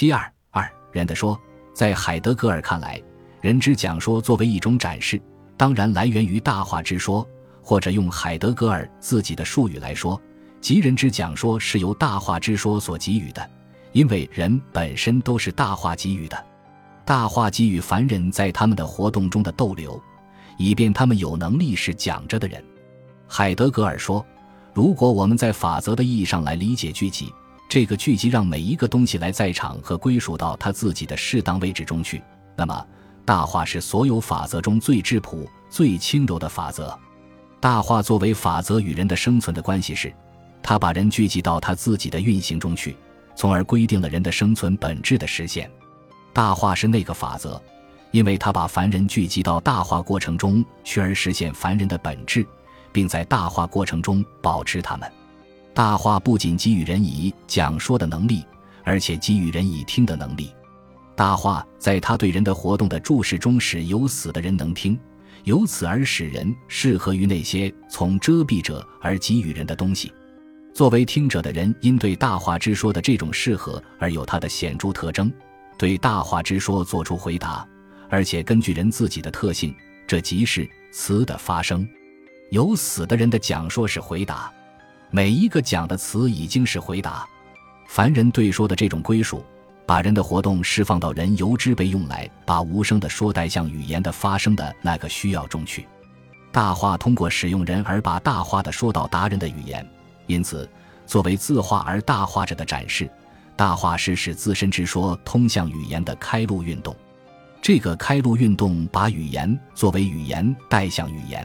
七二二人的说，在海德格尔看来，人之讲说作为一种展示，当然来源于大话之说，或者用海德格尔自己的术语来说，即人之讲说是由大话之说所给予的，因为人本身都是大话给予的，大话给予凡人在他们的活动中的逗留，以便他们有能力是讲着的人。海德格尔说，如果我们在法则的意义上来理解聚集。这个聚集让每一个东西来在场和归属到它自己的适当位置中去。那么，大化是所有法则中最质朴、最轻柔的法则。大化作为法则与人的生存的关系是，它把人聚集到它自己的运行中去，从而规定了人的生存本质的实现。大化是那个法则，因为它把凡人聚集到大化过程中去，而实现凡人的本质，并在大化过程中保持他们。大话不仅给予人以讲说的能力，而且给予人以听的能力。大话在他对人的活动的注视中，使有死的人能听，由此而使人适合于那些从遮蔽者而给予人的东西。作为听者的人，因对大话之说的这种适合而有它的显著特征，对大话之说做出回答，而且根据人自己的特性，这即是词的发生。有死的人的讲说是回答。每一个讲的词已经是回答，凡人对说的这种归属，把人的活动释放到人由之被用来把无声的说带向语言的发生的那个需要中去。大话通过使用人而把大话的说到达人的语言，因此作为自话而大话者的展示，大话是使自身之说通向语言的开路运动。这个开路运动把语言作为语言带向语言，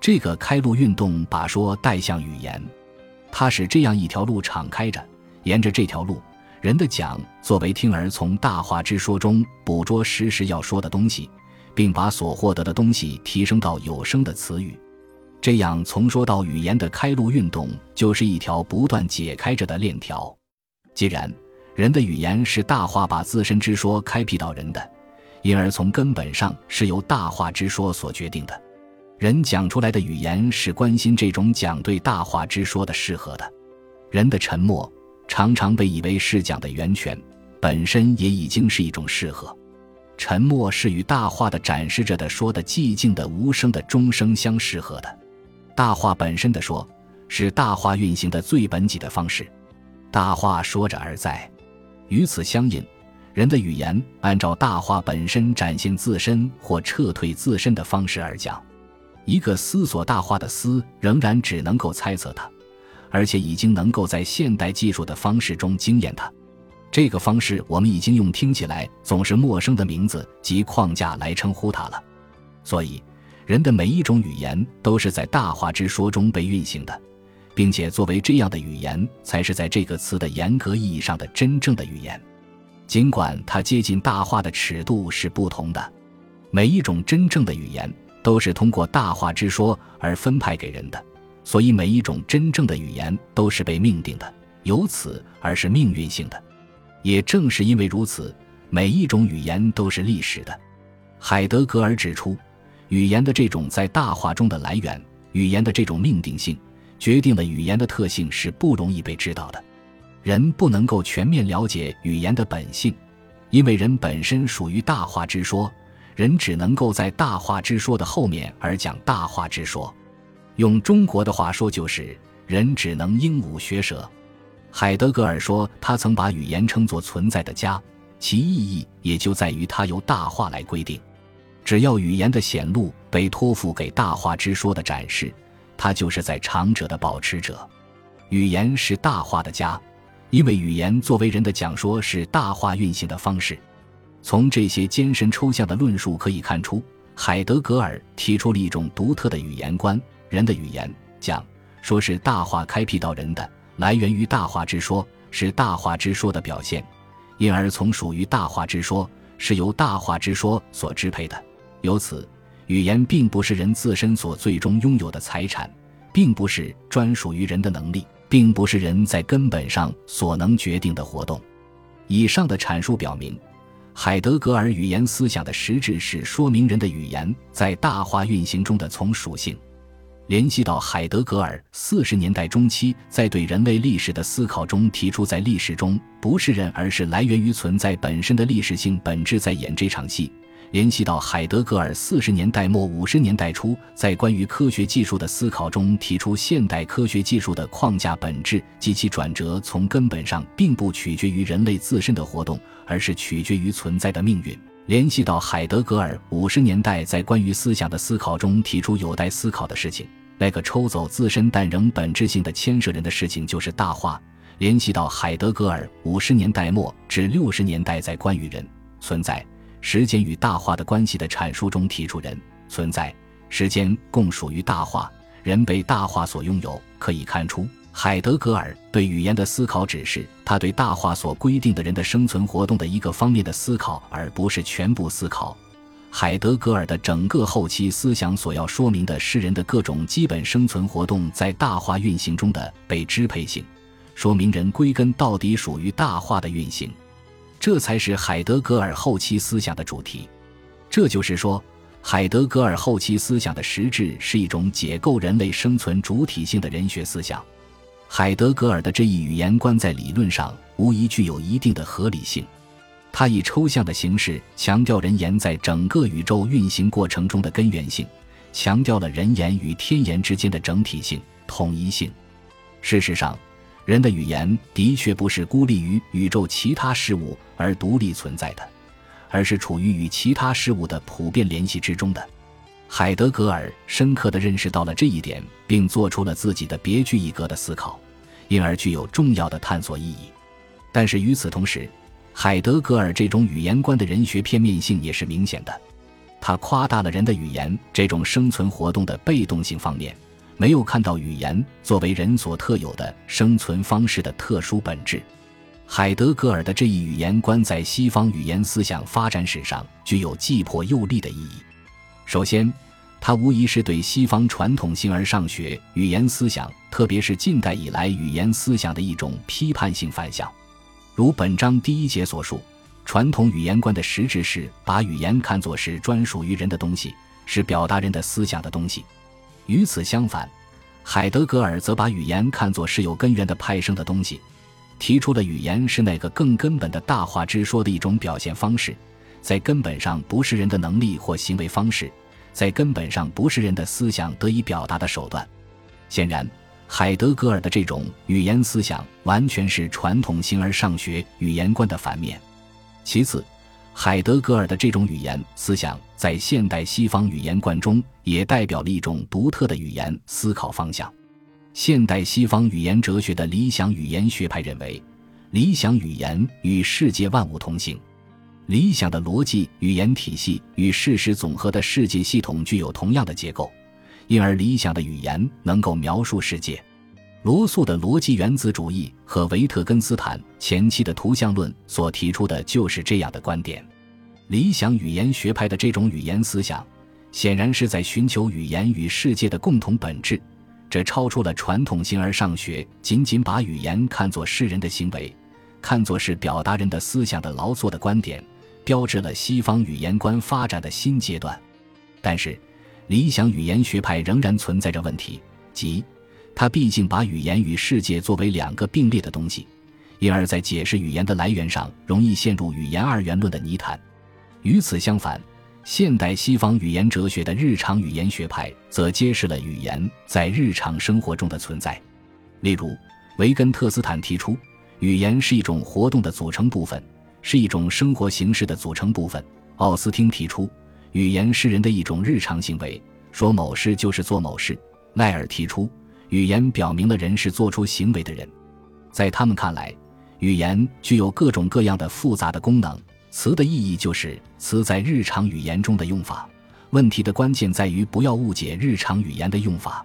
这个开路运动把说带向语言。它使这样一条路敞开着，沿着这条路，人的讲作为听儿从大话之说中捕捉时时要说的东西，并把所获得的东西提升到有声的词语，这样从说到语言的开路运动就是一条不断解开着的链条。既然人的语言是大话把自身之说开辟到人的，因而从根本上是由大话之说所决定的。人讲出来的语言是关心这种讲对大话之说的适合的。人的沉默常常被以为是讲的源泉，本身也已经是一种适合。沉默是与大话的展示着的说的寂静的无声的钟声相适合的。大话本身的说，是大话运行的最本己的方式。大话说着而在，与此相应，人的语言按照大话本身展现自身或撤退自身的方式而讲。一个思索大话的思，仍然只能够猜测它，而且已经能够在现代技术的方式中经验它。这个方式，我们已经用听起来总是陌生的名字及框架来称呼它了。所以，人的每一种语言都是在大话之说中被运行的，并且作为这样的语言，才是在这个词的严格意义上的真正的语言。尽管它接近大话的尺度是不同的，每一种真正的语言。都是通过大话之说而分派给人的，所以每一种真正的语言都是被命定的，由此而是命运性的。也正是因为如此，每一种语言都是历史的。海德格尔指出，语言的这种在大话中的来源，语言的这种命定性，决定了语言的特性是不容易被知道的。人不能够全面了解语言的本性，因为人本身属于大话之说。人只能够在大话之说的后面而讲大话之说，用中国的话说就是人只能鹦鹉学舌。海德格尔说，他曾把语言称作存在的家，其意义也就在于它由大话来规定。只要语言的显露被托付给大话之说的展示，它就是在长者的保持者。语言是大话的家，因为语言作为人的讲说是大话运行的方式。从这些艰深抽象的论述可以看出，海德格尔提出了一种独特的语言观：人的语言讲说是大话开辟到人的，来源于大话之说，是大话之说的表现，因而从属于大话之说，是由大话之说所支配的。由此，语言并不是人自身所最终拥有的财产，并不是专属于人的能力，并不是人在根本上所能决定的活动。以上的阐述表明。海德格尔语言思想的实质是说明人的语言在大化运行中的从属性。联系到海德格尔四十年代中期在对人类历史的思考中提出，在历史中不是人，而是来源于存在本身的历史性本质在演这场戏。联系到海德格尔四十年代末五十年代初在关于科学技术的思考中提出，现代科学技术的框架本质及其转折从根本上并不取决于人类自身的活动，而是取决于存在的命运。联系到海德格尔五十年代在关于思想的思考中提出有待思考的事情，那个抽走自身但仍本质性的牵涉人的事情就是大化。联系到海德格尔五十年代末至六十年代在关于人存在。时间与大化的关系的阐述中提出，人存在、时间共属于大化，人被大化所拥有。可以看出，海德格尔对语言的思考只是他对大化所规定的人的生存活动的一个方面的思考，而不是全部思考。海德格尔的整个后期思想所要说明的是人的各种基本生存活动在大化运行中的被支配性，说明人归根到底属于大化的运行。这才是海德格尔后期思想的主题。这就是说，海德格尔后期思想的实质是一种解构人类生存主体性的人学思想。海德格尔的这一语言观在理论上无疑具有一定的合理性。他以抽象的形式强调人言在整个宇宙运行过程中的根源性，强调了人言与天言之间的整体性、统一性。事实上。人的语言的确不是孤立于宇宙其他事物而独立存在的，而是处于与其他事物的普遍联系之中的。海德格尔深刻地认识到了这一点，并做出了自己的别具一格的思考，因而具有重要的探索意义。但是与此同时，海德格尔这种语言观的人学片面性也是明显的，他夸大了人的语言这种生存活动的被动性方面。没有看到语言作为人所特有的生存方式的特殊本质。海德格尔的这一语言观在西方语言思想发展史上具有既迫又立的意义。首先，它无疑是对西方传统形而上学语言思想，特别是近代以来语言思想的一种批判性反响。如本章第一节所述，传统语言观的实质是把语言看作是专属于人的东西，是表达人的思想的东西。与此相反，海德格尔则把语言看作是有根源的派生的东西，提出了语言是那个更根本的大化之说的一种表现方式，在根本上不是人的能力或行为方式，在根本上不是人的思想得以表达的手段。显然，海德格尔的这种语言思想完全是传统形而上学语言观的反面。其次，海德格尔的这种语言思想，在现代西方语言观中，也代表了一种独特的语言思考方向。现代西方语言哲学的理想语言学派认为，理想语言与世界万物同行，理想的逻辑语言体系与事实总和的世界系统具有同样的结构，因而理想的语言能够描述世界。罗素的逻辑原子主义和维特根斯坦前期的图像论所提出的就是这样的观点。理想语言学派的这种语言思想，显然是在寻求语言与世界的共同本质，这超出了传统形而上学仅仅把语言看作是人的行为，看作是表达人的思想的劳作的观点，标志了西方语言观发展的新阶段。但是，理想语言学派仍然存在着问题，即。他毕竟把语言与世界作为两个并列的东西，因而，在解释语言的来源上，容易陷入语言二元论的泥潭。与此相反，现代西方语言哲学的日常语言学派则揭示了语言在日常生活中的存在。例如，维根特斯坦提出，语言是一种活动的组成部分，是一种生活形式的组成部分；奥斯汀提出，语言是人的一种日常行为，说某事就是做某事；奈尔提出。语言表明了人是做出行为的人，在他们看来，语言具有各种各样的复杂的功能。词的意义就是词在日常语言中的用法。问题的关键在于不要误解日常语言的用法。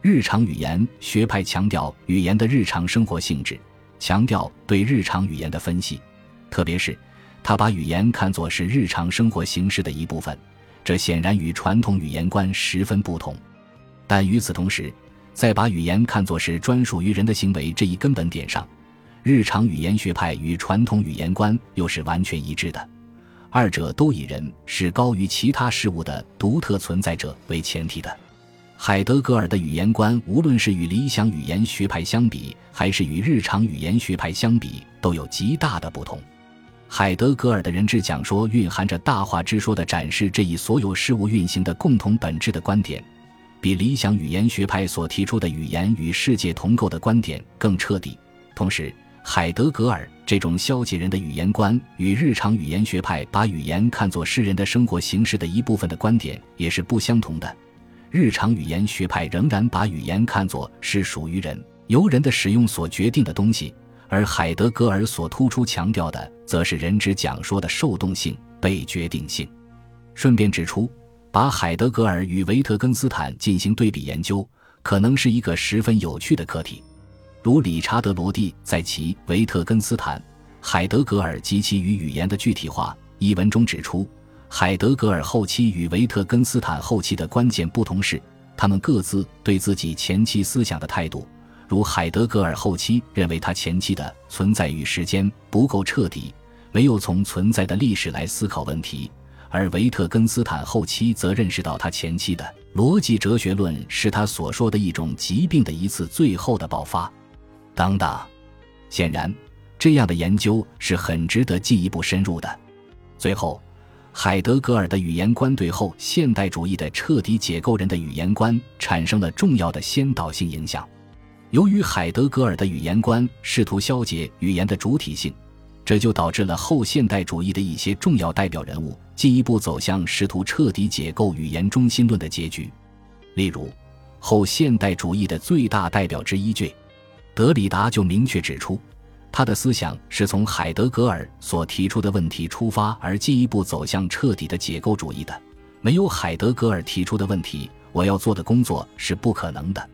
日常语言学派强调语言的日常生活性质，强调对日常语言的分析，特别是他把语言看作是日常生活形式的一部分。这显然与传统语言观十分不同。但与此同时，在把语言看作是专属于人的行为这一根本点上，日常语言学派与传统语言观又是完全一致的，二者都以人是高于其他事物的独特存在者为前提的。海德格尔的语言观，无论是与理想语言学派相比，还是与日常语言学派相比，都有极大的不同。海德格尔的人质讲说蕴含着大话之说的展示这一所有事物运行的共同本质的观点，比理想语言学派所提出的语言与世界同构的观点更彻底。同时，海德格尔这种消极人的语言观与日常语言学派把语言看作是人的生活形式的一部分的观点也是不相同的。日常语言学派仍然把语言看作是属于人、由人的使用所决定的东西，而海德格尔所突出强调的，则是人之讲说的受动性、被决定性。顺便指出，把海德格尔与维特根斯坦进行对比研究，可能是一个十分有趣的课题。如理查德·罗蒂在其《维特根斯坦、海德格尔及其与语言的具体化》一文中指出。海德格尔后期与维特根斯坦后期的关键不同是，他们各自对自己前期思想的态度。如海德格尔后期认为他前期的存在与时间不够彻底，没有从存在的历史来思考问题；而维特根斯坦后期则认识到他前期的逻辑哲学论是他所说的一种疾病的一次最后的爆发。等等，显然，这样的研究是很值得进一步深入的。最后。海德格尔的语言观对后现代主义的彻底解构人的语言观产生了重要的先导性影响。由于海德格尔的语言观试图消解语言的主体性，这就导致了后现代主义的一些重要代表人物进一步走向试图彻底解构语言中心论的结局。例如，后现代主义的最大代表之一德里达就明确指出。他的思想是从海德格尔所提出的问题出发，而进一步走向彻底的解构主义的。没有海德格尔提出的问题，我要做的工作是不可能的。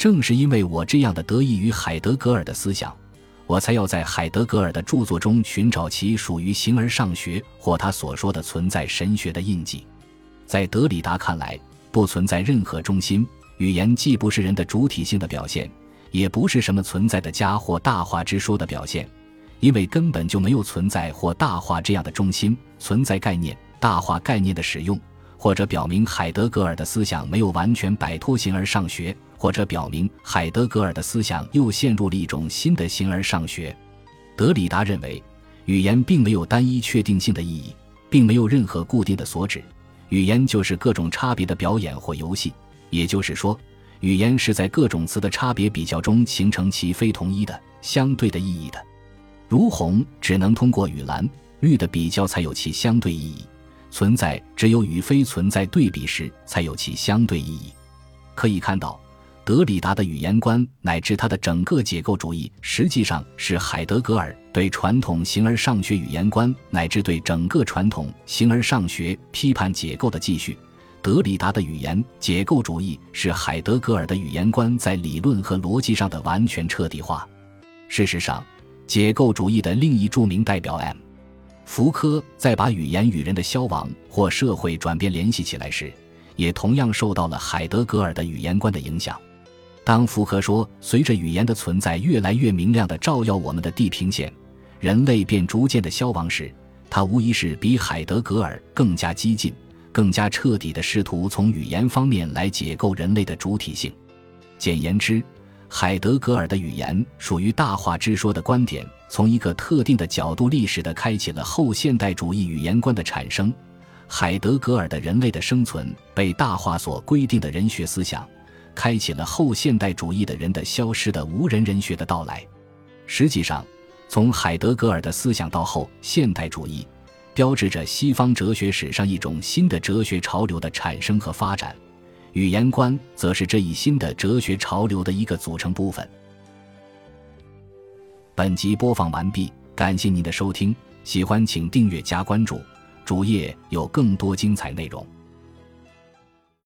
正是因为我这样的得益于海德格尔的思想，我才要在海德格尔的著作中寻找其属于形而上学或他所说的存在神学的印记。在德里达看来，不存在任何中心，语言既不是人的主体性的表现。也不是什么存在的家或大话之说的表现，因为根本就没有存在或大话这样的中心存在概念。大话概念的使用，或者表明海德格尔的思想没有完全摆脱形而上学，或者表明海德格尔的思想又陷入了一种新的形而上学。德里达认为，语言并没有单一确定性的意义，并没有任何固定的所指，语言就是各种差别的表演或游戏。也就是说。语言是在各种词的差别比较中形成其非同一的相对的意义的，如红只能通过与蓝、绿的比较才有其相对意义，存在只有与非存在对比时才有其相对意义。可以看到，德里达的语言观乃至他的整个解构主义，实际上是海德格尔对传统形而上学语言观乃至对整个传统形而上学批判解构的继续。德里达的语言解构主义是海德格尔的语言观在理论和逻辑上的完全彻底化。事实上，解构主义的另一著名代表 M. 福柯在把语言与人的消亡或社会转变联系起来时，也同样受到了海德格尔的语言观的影响。当福柯说“随着语言的存在越来越明亮地照耀我们的地平线，人类便逐渐的消亡”时，他无疑是比海德格尔更加激进。更加彻底地试图从语言方面来解构人类的主体性。简言之，海德格尔的语言属于大话之说的观点，从一个特定的角度历史地开启了后现代主义语言观的产生。海德格尔的人类的生存被大话所规定的人学思想，开启了后现代主义的人的消失的无人人学的到来。实际上，从海德格尔的思想到后现代主义。标志着西方哲学史上一种新的哲学潮流的产生和发展，语言观则是这一新的哲学潮流的一个组成部分。本集播放完毕，感谢您的收听，喜欢请订阅加关注，主页有更多精彩内容。